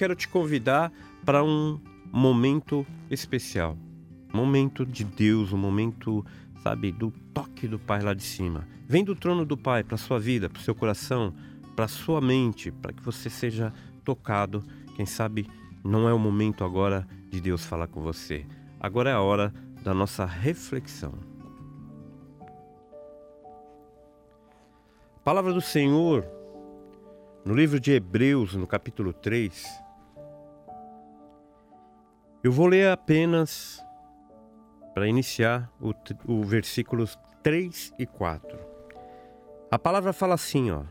quero te convidar para um momento especial. Momento de Deus, um momento, sabe, do toque do Pai lá de cima. Vem do trono do Pai para sua vida, para o seu coração, para sua mente, para que você seja tocado. Quem sabe não é o momento agora de Deus falar com você. Agora é a hora da nossa reflexão. Palavra do Senhor no livro de Hebreus, no capítulo 3. Eu vou ler apenas para iniciar o, o versículos 3 e 4. A palavra fala assim, ó: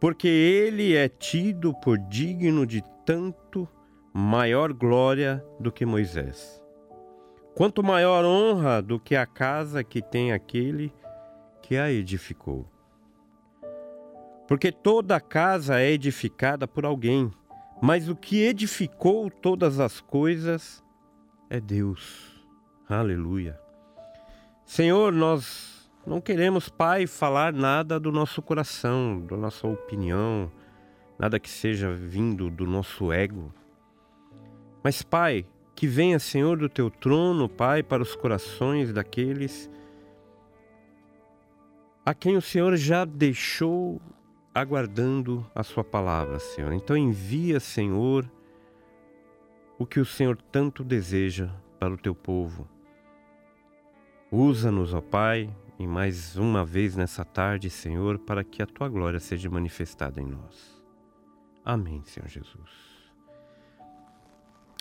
Porque ele é tido por digno de tanto maior glória do que Moisés. Quanto maior honra do que a casa que tem aquele que a edificou. Porque toda casa é edificada por alguém, mas o que edificou todas as coisas é Deus. Aleluia. Senhor, nós não queremos, Pai, falar nada do nosso coração, da nossa opinião, nada que seja vindo do nosso ego mas, Pai, que venha, Senhor, do teu trono, Pai, para os corações daqueles a quem o Senhor já deixou aguardando a sua palavra, Senhor. Então envia, Senhor, o que o Senhor tanto deseja para o teu povo. Usa-nos, ó Pai, e mais uma vez nessa tarde, Senhor, para que a tua glória seja manifestada em nós. Amém, Senhor Jesus.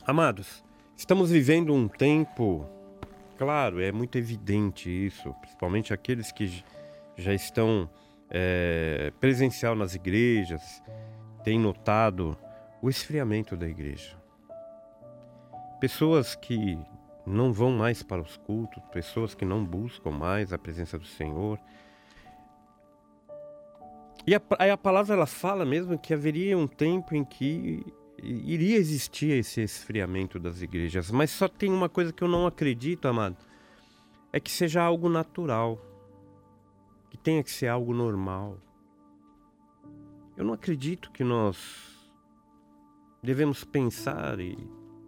Amados, estamos vivendo um tempo, claro, é muito evidente isso, principalmente aqueles que já estão é, presencial nas igrejas, têm notado o esfriamento da igreja. Pessoas que não vão mais para os cultos, pessoas que não buscam mais a presença do Senhor. E a, a palavra ela fala mesmo que haveria um tempo em que iria existir esse esfriamento das igrejas, mas só tem uma coisa que eu não acredito, amado, é que seja algo natural, que tenha que ser algo normal. Eu não acredito que nós devemos pensar e,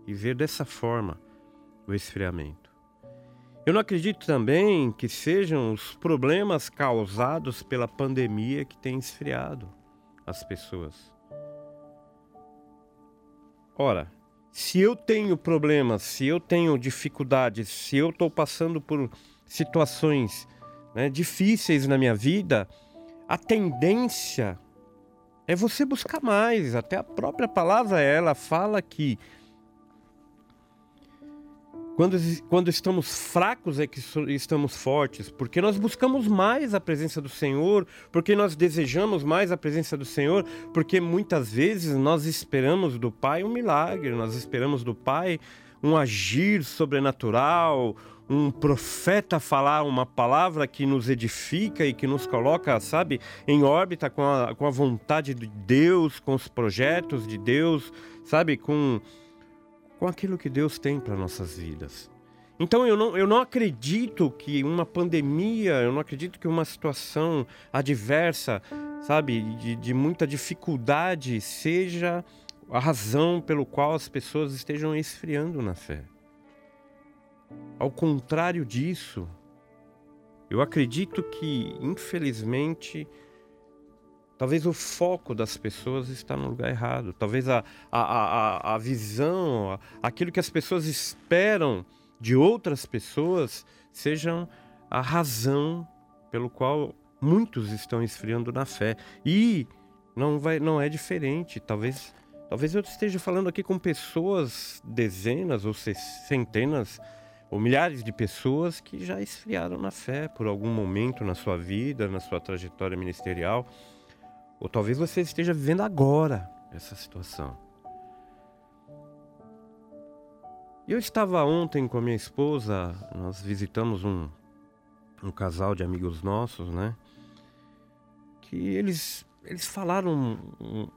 e ver dessa forma o esfriamento. Eu não acredito também que sejam os problemas causados pela pandemia que tem esfriado as pessoas. Ora, se eu tenho problemas, se eu tenho dificuldades, se eu estou passando por situações né, difíceis na minha vida, a tendência é você buscar mais. Até a própria palavra ela fala que quando, quando estamos fracos é que estamos fortes, porque nós buscamos mais a presença do Senhor, porque nós desejamos mais a presença do Senhor, porque muitas vezes nós esperamos do Pai um milagre, nós esperamos do Pai um agir sobrenatural, um profeta falar uma palavra que nos edifica e que nos coloca, sabe, em órbita com a, com a vontade de Deus, com os projetos de Deus, sabe, com com aquilo que Deus tem para nossas vidas. Então eu não, eu não acredito que uma pandemia, eu não acredito que uma situação adversa, sabe, de, de muita dificuldade seja a razão pelo qual as pessoas estejam esfriando na fé. Ao contrário disso, eu acredito que, infelizmente, Talvez o foco das pessoas está no lugar errado. Talvez a, a, a, a visão, aquilo que as pessoas esperam de outras pessoas, sejam a razão pelo qual muitos estão esfriando na fé. E não, vai, não é diferente. Talvez, talvez eu esteja falando aqui com pessoas, dezenas ou centenas ou milhares de pessoas que já esfriaram na fé por algum momento na sua vida, na sua trajetória ministerial. Ou talvez você esteja vivendo agora essa situação. Eu estava ontem com a minha esposa, nós visitamos um, um casal de amigos nossos, né? Que eles, eles falaram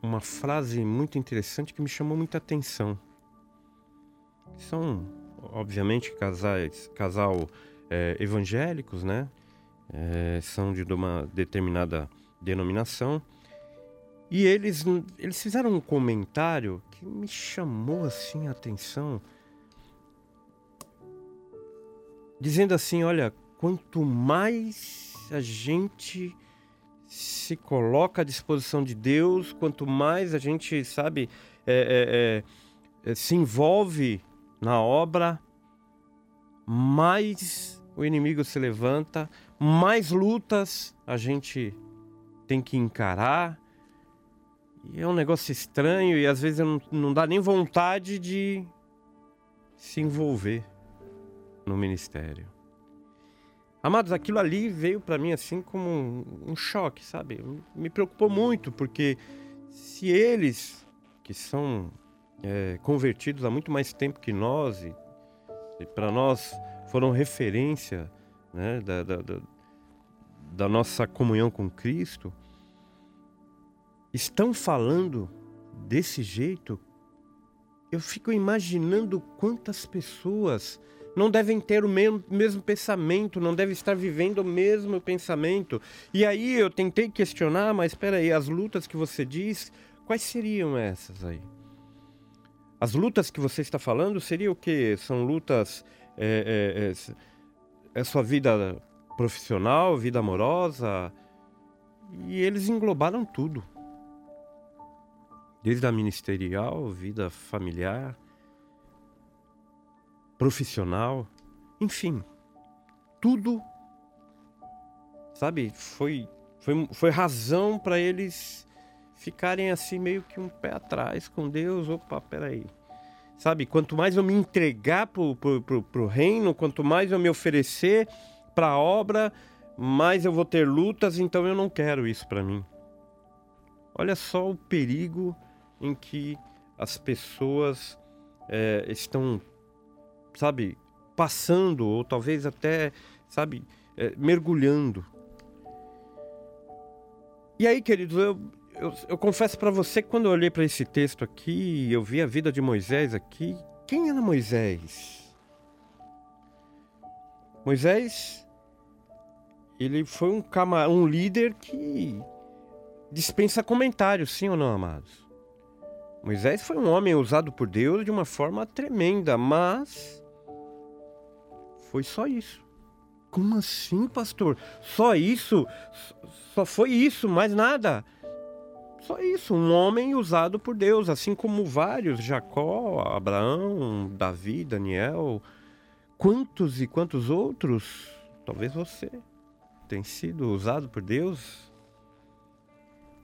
uma frase muito interessante que me chamou muita atenção. São, obviamente, casais, casal é, evangélicos, né? É, são de uma determinada denominação E eles, eles fizeram um comentário que me chamou assim a atenção. Dizendo assim: olha, quanto mais a gente se coloca à disposição de Deus, quanto mais a gente, sabe, é, é, é, se envolve na obra, mais o inimigo se levanta, mais lutas a gente tem que encarar. E é um negócio estranho e às vezes não, não dá nem vontade de se envolver no ministério. Amados, aquilo ali veio para mim assim como um, um, choque, sabe? Me preocupou muito, porque se eles, que são é, convertidos há muito mais tempo que nós, e, e para nós foram referência né, da, da, da, da nossa comunhão com Cristo, estão falando desse jeito, eu fico imaginando quantas pessoas não devem ter o mesmo, mesmo, pensamento, não devem estar vivendo o mesmo pensamento. E aí eu tentei questionar, mas espera aí, as lutas que você diz, quais seriam essas aí? As lutas que você está falando seria o que? São lutas é, é, é, é sua vida profissional, vida amorosa, e eles englobaram tudo desde a ministerial, vida familiar, profissional, enfim, tudo, sabe, foi, foi, foi razão para eles ficarem assim meio que um pé atrás com Deus. Opa, peraí. Sabe, quanto mais eu me entregar pro, pro, pro, pro reino, quanto mais eu me oferecer para a obra, mais eu vou ter lutas, então eu não quero isso para mim. Olha só o perigo em que as pessoas é, estão, sabe, passando ou talvez até, sabe, é, mergulhando. E aí, queridos, eu, eu, eu confesso para você que quando eu olhei para esse texto aqui, eu vi a vida de Moisés aqui. Quem era Moisés? Moisés, ele foi um, um líder que dispensa comentários, sim ou não, amados? Moisés foi um homem usado por Deus de uma forma tremenda, mas foi só isso. Como assim, pastor? Só isso? Só foi isso, mais nada? Só isso, um homem usado por Deus, assim como vários, Jacó, Abraão, Davi, Daniel, quantos e quantos outros, talvez você, tem sido usado por Deus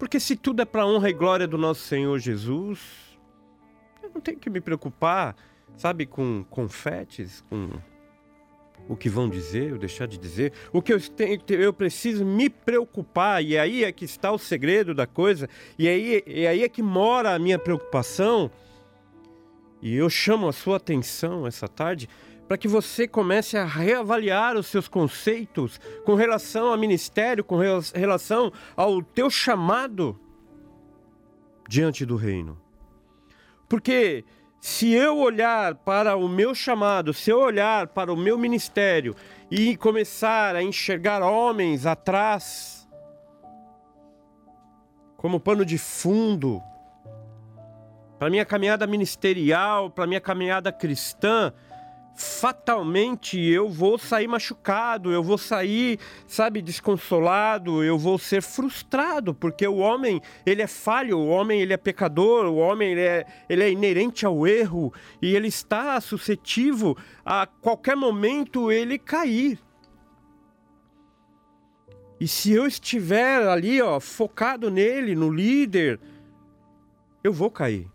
porque se tudo é para honra e glória do nosso Senhor Jesus, eu não tenho que me preocupar, sabe, com confetes, com o que vão dizer ou deixar de dizer. O que eu tenho, eu preciso me preocupar, e aí é que está o segredo da coisa, e aí, e aí é que mora a minha preocupação. E eu chamo a sua atenção essa tarde para que você comece a reavaliar os seus conceitos com relação ao ministério, com relação ao teu chamado diante do reino. Porque se eu olhar para o meu chamado, se eu olhar para o meu ministério e começar a enxergar homens atrás como pano de fundo para minha caminhada ministerial, para minha caminhada cristã, fatalmente eu vou sair machucado, eu vou sair, sabe, desconsolado, eu vou ser frustrado, porque o homem, ele é falho, o homem, ele é pecador, o homem, ele é, ele é inerente ao erro e ele está suscetível a qualquer momento ele cair. E se eu estiver ali, ó, focado nele, no líder, eu vou cair.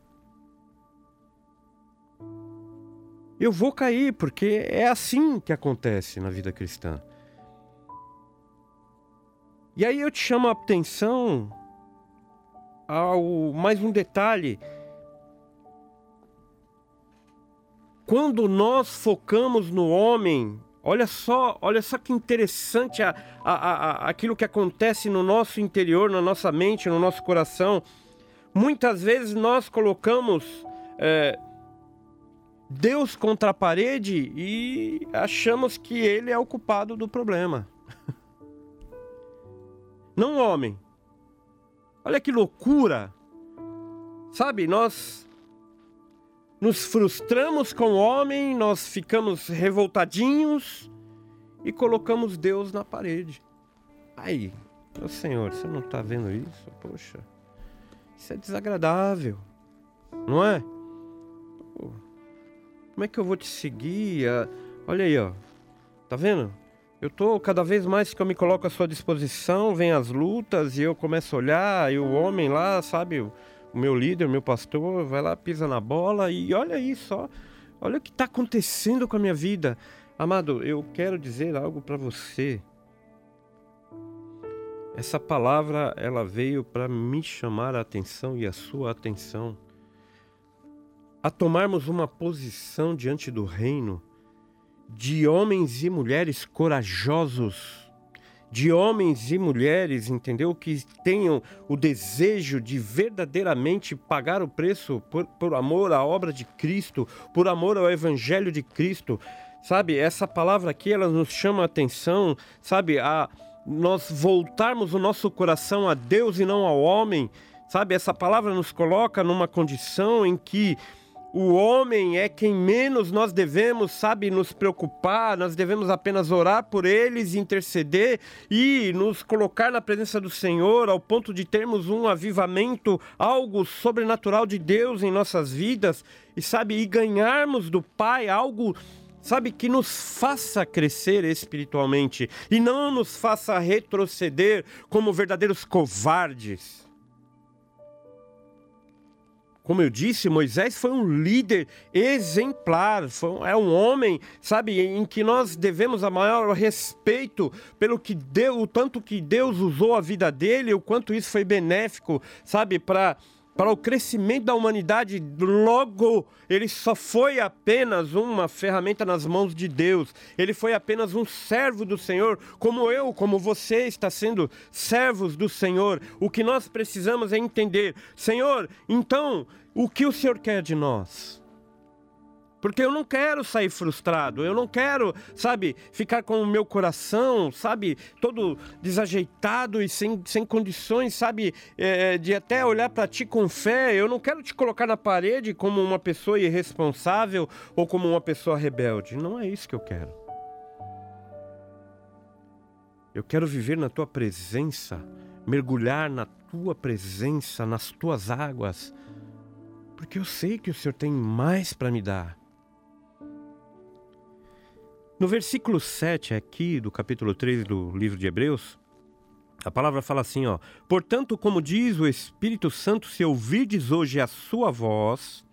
Eu vou cair, porque é assim que acontece na vida cristã. E aí eu te chamo a atenção ao mais um detalhe. Quando nós focamos no homem, olha só, olha só que interessante a, a, a, aquilo que acontece no nosso interior, na nossa mente, no nosso coração. Muitas vezes nós colocamos é, Deus contra a parede e achamos que ele é o culpado do problema. Não homem. Olha que loucura. Sabe, nós nos frustramos com o homem, nós ficamos revoltadinhos e colocamos Deus na parede. Aí, meu Senhor, você não está vendo isso? Poxa, isso é desagradável, não é? Como é que eu vou te seguir? Ah, olha aí, ó. Tá vendo? Eu tô cada vez mais que eu me coloco à sua disposição, vem as lutas e eu começo a olhar, e o homem lá, sabe, o meu líder, o meu pastor, vai lá, pisa na bola e olha isso, ó. Olha o que está acontecendo com a minha vida. Amado, eu quero dizer algo para você. Essa palavra, ela veio para me chamar a atenção e a sua atenção a tomarmos uma posição diante do reino de homens e mulheres corajosos, de homens e mulheres, entendeu? Que tenham o desejo de verdadeiramente pagar o preço por, por amor à obra de Cristo, por amor ao Evangelho de Cristo. Sabe, essa palavra aqui, ela nos chama a atenção, sabe, a nós voltarmos o nosso coração a Deus e não ao homem. Sabe, essa palavra nos coloca numa condição em que o homem é quem menos nós devemos, sabe, nos preocupar, nós devemos apenas orar por eles, interceder e nos colocar na presença do Senhor ao ponto de termos um avivamento, algo sobrenatural de Deus em nossas vidas e, sabe, e ganharmos do Pai algo sabe, que nos faça crescer espiritualmente e não nos faça retroceder como verdadeiros covardes. Como eu disse, Moisés foi um líder exemplar, foi, é um homem, sabe, em que nós devemos a maior respeito pelo que deu, o tanto que Deus usou a vida dele, o quanto isso foi benéfico, sabe, para para o crescimento da humanidade, logo ele só foi apenas uma ferramenta nas mãos de Deus. Ele foi apenas um servo do Senhor, como eu, como você está sendo servos do Senhor. O que nós precisamos é entender, Senhor, então, o que o Senhor quer de nós? Porque eu não quero sair frustrado, eu não quero, sabe, ficar com o meu coração, sabe, todo desajeitado e sem, sem condições, sabe, é, de até olhar para ti com fé. Eu não quero te colocar na parede como uma pessoa irresponsável ou como uma pessoa rebelde. Não é isso que eu quero. Eu quero viver na tua presença, mergulhar na tua presença, nas tuas águas, porque eu sei que o Senhor tem mais para me dar. No versículo 7 aqui do capítulo 3 do livro de Hebreus, a palavra fala assim, ó: "Portanto, como diz o Espírito Santo, se ouvirdes hoje a sua voz,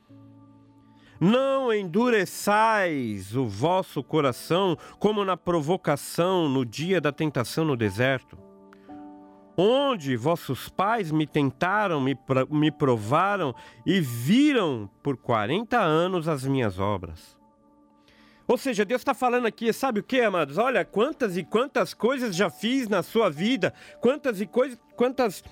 não endureçais o vosso coração como na provocação no dia da tentação no deserto, onde vossos pais me tentaram, me, provaram e viram por quarenta anos as minhas obras. Ou seja, Deus está falando aqui, sabe o que, amados? Olha, quantas e quantas coisas já fiz na sua vida, quantas e coisas, quantas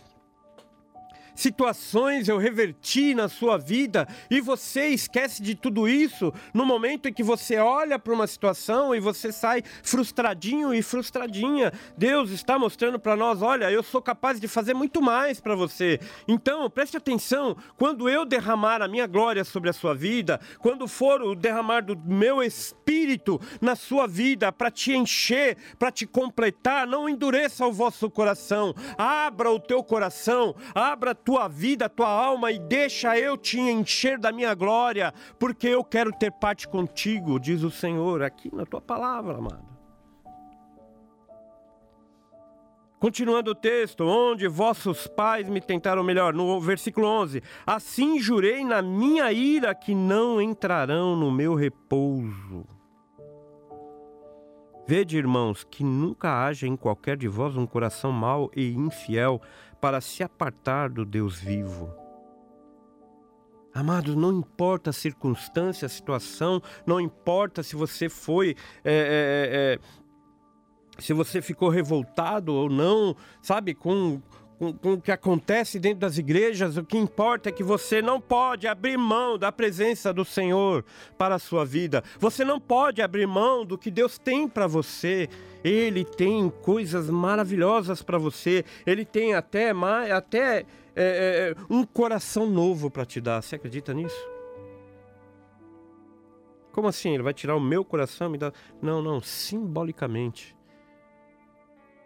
situações eu reverti na sua vida e você esquece de tudo isso no momento em que você olha para uma situação e você sai frustradinho e frustradinha. Deus está mostrando para nós: olha, eu sou capaz de fazer muito mais para você. Então, preste atenção: quando eu derramar a minha glória sobre a sua vida, quando for o derramar do meu espírito na sua vida para te encher, para te completar, não endureça o vosso coração, abra o teu coração, abra tua vida, tua alma e deixa eu te encher da minha glória, porque eu quero ter parte contigo, diz o Senhor aqui na tua palavra, amado. Continuando o texto, onde vossos pais me tentaram melhor, no versículo 11: Assim jurei na minha ira que não entrarão no meu repouso. Vede, irmãos, que nunca haja em qualquer de vós um coração mau e infiel para se apartar do Deus vivo. Amados, não importa a circunstância, a situação, não importa se você foi. É, é, é, se você ficou revoltado ou não, sabe, com, com, com, o que acontece dentro das igrejas, o que importa é que você não pode abrir mão da presença do Senhor para a sua vida. Você não pode abrir mão do que Deus tem para você. Ele tem coisas maravilhosas para você. Ele tem até, até é, é, um coração novo para te dar. Você acredita nisso? Como assim? Ele vai tirar o meu coração e me dar. Não, não, simbolicamente.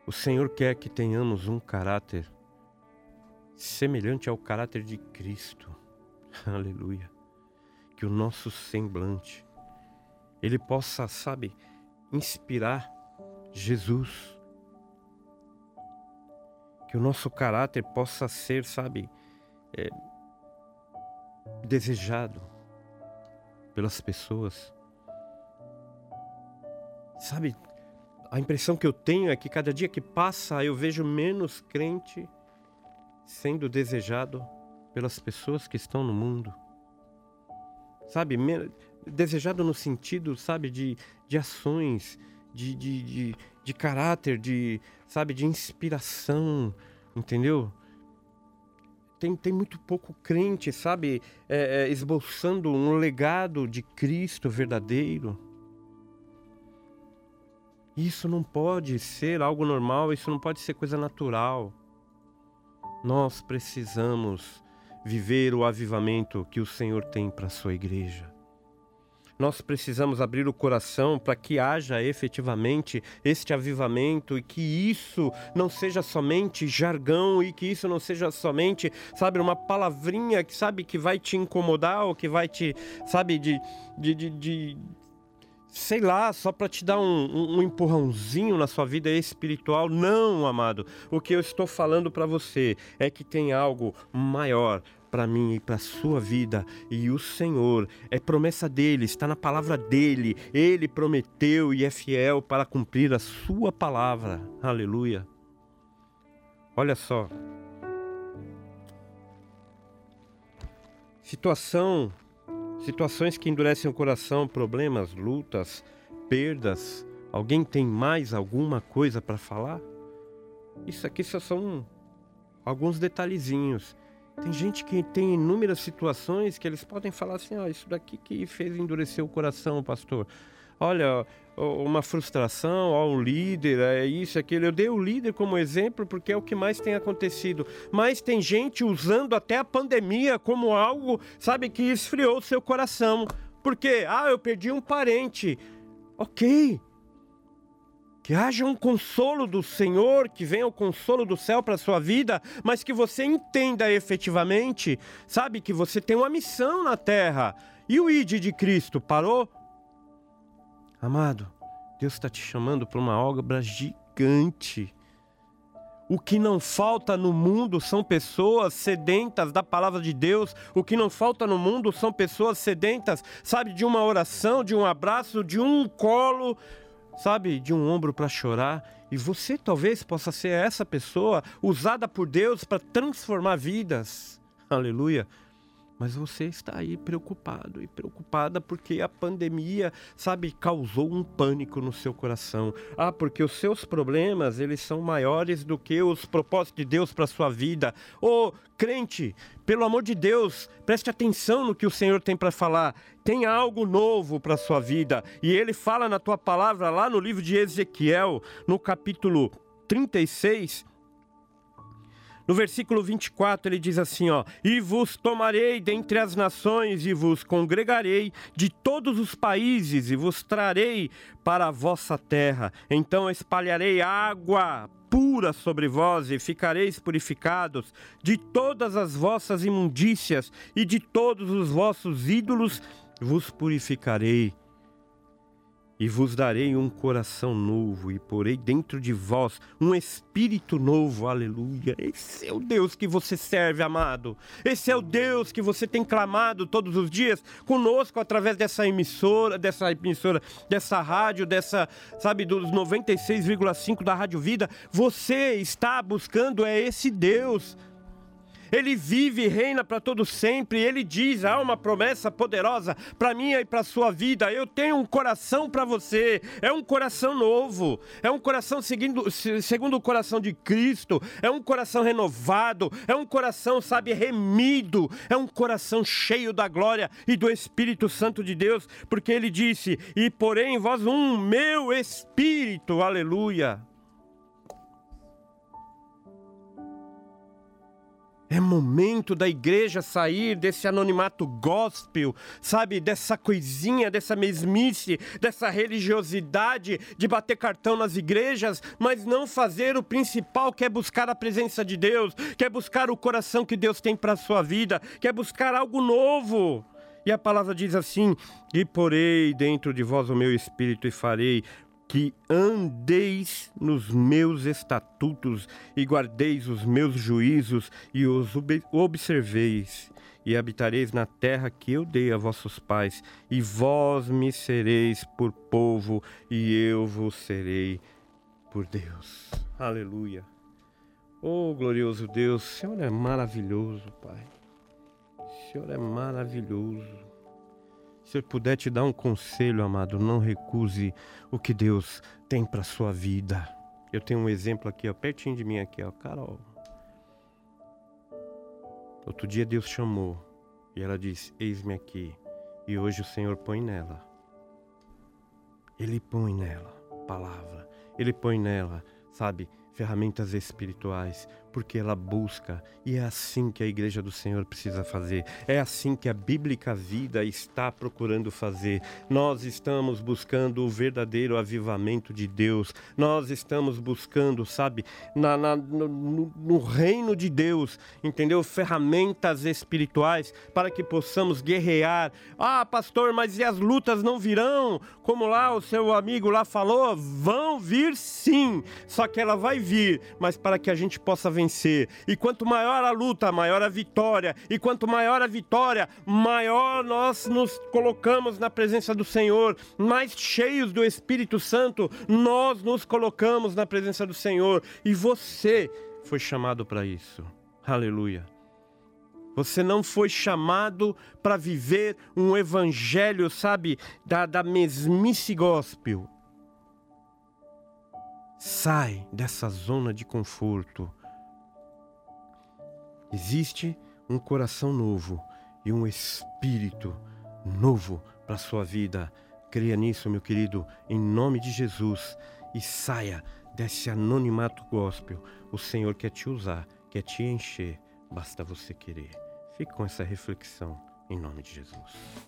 O Senhor quer que tenhamos um caráter semelhante ao caráter de Cristo. Aleluia. Que o nosso semblante ele possa, sabe, inspirar Jesus. Que o nosso caráter possa ser, sabe, é, desejado pelas pessoas. Sabe, a impressão que eu tenho é que cada dia que passa eu vejo menos crente sendo desejado pelas pessoas que estão no mundo. Sabe, desejado no sentido, sabe, de, de ações, de, de, de, de caráter, de, sabe, de inspiração, entendeu? Tem, tem muito pouco crente, sabe, é, é, esboçando um legado de Cristo verdadeiro. Isso não pode ser algo normal, isso não pode ser coisa natural. Nós precisamos viver o avivamento que o Senhor tem para a sua igreja. Nós precisamos abrir o coração para que haja efetivamente este avivamento e que isso não seja somente jargão e que isso não seja somente, sabe, uma palavrinha que sabe que vai te incomodar ou que vai te, sabe, de, de, de, de sei lá, só para te dar um, um, empurrãozinho na sua vida espiritual. Não, amado. O que eu estou falando para você é que tem algo maior para mim e para sua vida. E o Senhor é promessa dele, está na palavra dele. Ele prometeu e é fiel para cumprir a sua palavra. Aleluia. Olha só. Situação Situações que endurecem o coração, problemas, lutas, perdas. Alguém tem mais alguma coisa para falar? Isso aqui só são alguns detalhezinhos. Tem gente que tem inúmeras situações que eles podem falar assim: ó, oh, isso daqui que fez endurecer o coração, pastor olha, uma frustração, ó, o líder, é isso, aquilo. Eu dei o líder como exemplo porque é o que mais tem acontecido. Mas tem gente usando até a pandemia como algo, sabe, que esfriou seu coração. Porque, ah, eu perdi um parente. Ok. Que haja um consolo do Senhor, que venha o consolo do céu para a sua vida, mas que você entenda efetivamente, sabe, que você tem uma missão na terra. E o ID de Cristo parou? Amado, Deus está te chamando para uma obra gigante. O que não falta no mundo são pessoas sedentas da palavra de Deus. O que não falta no mundo são pessoas sedentas, sabe, de uma oração, de um abraço, de um colo, sabe, de um ombro para chorar. E você talvez possa ser essa pessoa usada por Deus para transformar vidas. Aleluia mas você está aí preocupado e preocupada porque a pandemia, sabe, causou um pânico no seu coração. Ah, porque os seus problemas, eles são maiores do que os propósitos de Deus para sua vida. Ô, oh, crente, pelo amor de Deus, preste atenção no que o Senhor tem para falar. Tem algo novo para sua vida. E ele fala na tua palavra lá no livro de Ezequiel, no capítulo 36, no versículo 24 ele diz assim, ó: "E vos tomarei dentre as nações e vos congregarei de todos os países e vos trarei para a vossa terra. Então espalharei água pura sobre vós e ficareis purificados de todas as vossas imundícias e de todos os vossos ídolos vos purificarei." E vos darei um coração novo, e porei dentro de vós um espírito novo, aleluia. Esse é o Deus que você serve, amado. Esse é o Deus que você tem clamado todos os dias conosco através dessa emissora, dessa emissora, dessa rádio, dessa, sabe, dos 96,5 da Rádio Vida. Você está buscando é esse Deus Ele vive e reina para todo sempre. Ele diz: há uma promessa poderosa para mim e para sua vida. Eu tenho um coração para você. É um coração novo. É um coração seguindo, segundo o coração de Cristo. É um coração renovado. É um coração, sabe, remido. É um coração cheio da glória e do Espírito Santo de Deus, porque ele disse: "E porém vós um meu espírito". Aleluia. É momento da igreja sair desse anonimato gospel, sabe? Dessa coisinha, dessa mesmice, dessa religiosidade de bater cartão nas igrejas, mas não fazer o principal, que é buscar a presença de Deus, que é buscar o coração que Deus tem para a sua vida, que é buscar algo novo. E a palavra diz assim: E porei dentro de vós o meu espírito e farei que andeis nos meus estatutos e guardeis os meus juízos e os observeis, e habitareis na terra que eu dei a vossos pais, e vós me sereis por povo, e eu vos serei por Deus. Aleluia. Oh, glorioso Deus, o Senhor é maravilhoso, Pai. O Senhor é maravilhoso. Se eu puder te dar um conselho, amado, não recuse o que Deus tem para sua vida. Eu tenho um exemplo aqui, ó, pertinho de mim aqui, ó, Carol. Outro dia Deus chamou e ela disse: Eis-me aqui. E hoje o Senhor põe nela. Ele põe nela palavra. Ele põe nela, sabe, ferramentas espirituais, porque ela busca, e é assim que a igreja do Senhor precisa fazer, é assim que a bíblica vida está procurando fazer. Nós estamos buscando o verdadeiro avivamento de Deus, nós estamos buscando, sabe, na, na no, no reino de Deus, entendeu? Ferramentas espirituais para que possamos guerrear. Ah, pastor, mas e as lutas não virão? Como lá o seu amigo lá falou, vão vir sim, só que ela vai vir, mas para que a gente possa vencer. E quanto maior a luta, maior a vitória. E quanto maior a vitória, maior nós nos colocamos na presença do Senhor. Mais cheios do Espírito Santo, nós nos colocamos na presença do Senhor. E você foi chamado para isso. Aleluia. Você não foi chamado para viver um evangelho, sabe, da, da mesmice gospel. Sai dessa zona de conforto. Existe um coração novo e um espírito novo para a sua vida. Creia nisso, meu querido, em nome de Jesus e saia desse anonimato gospel. O Senhor quer te usar, quer te encher, basta você querer. Fique com essa reflexão em nome de Jesus.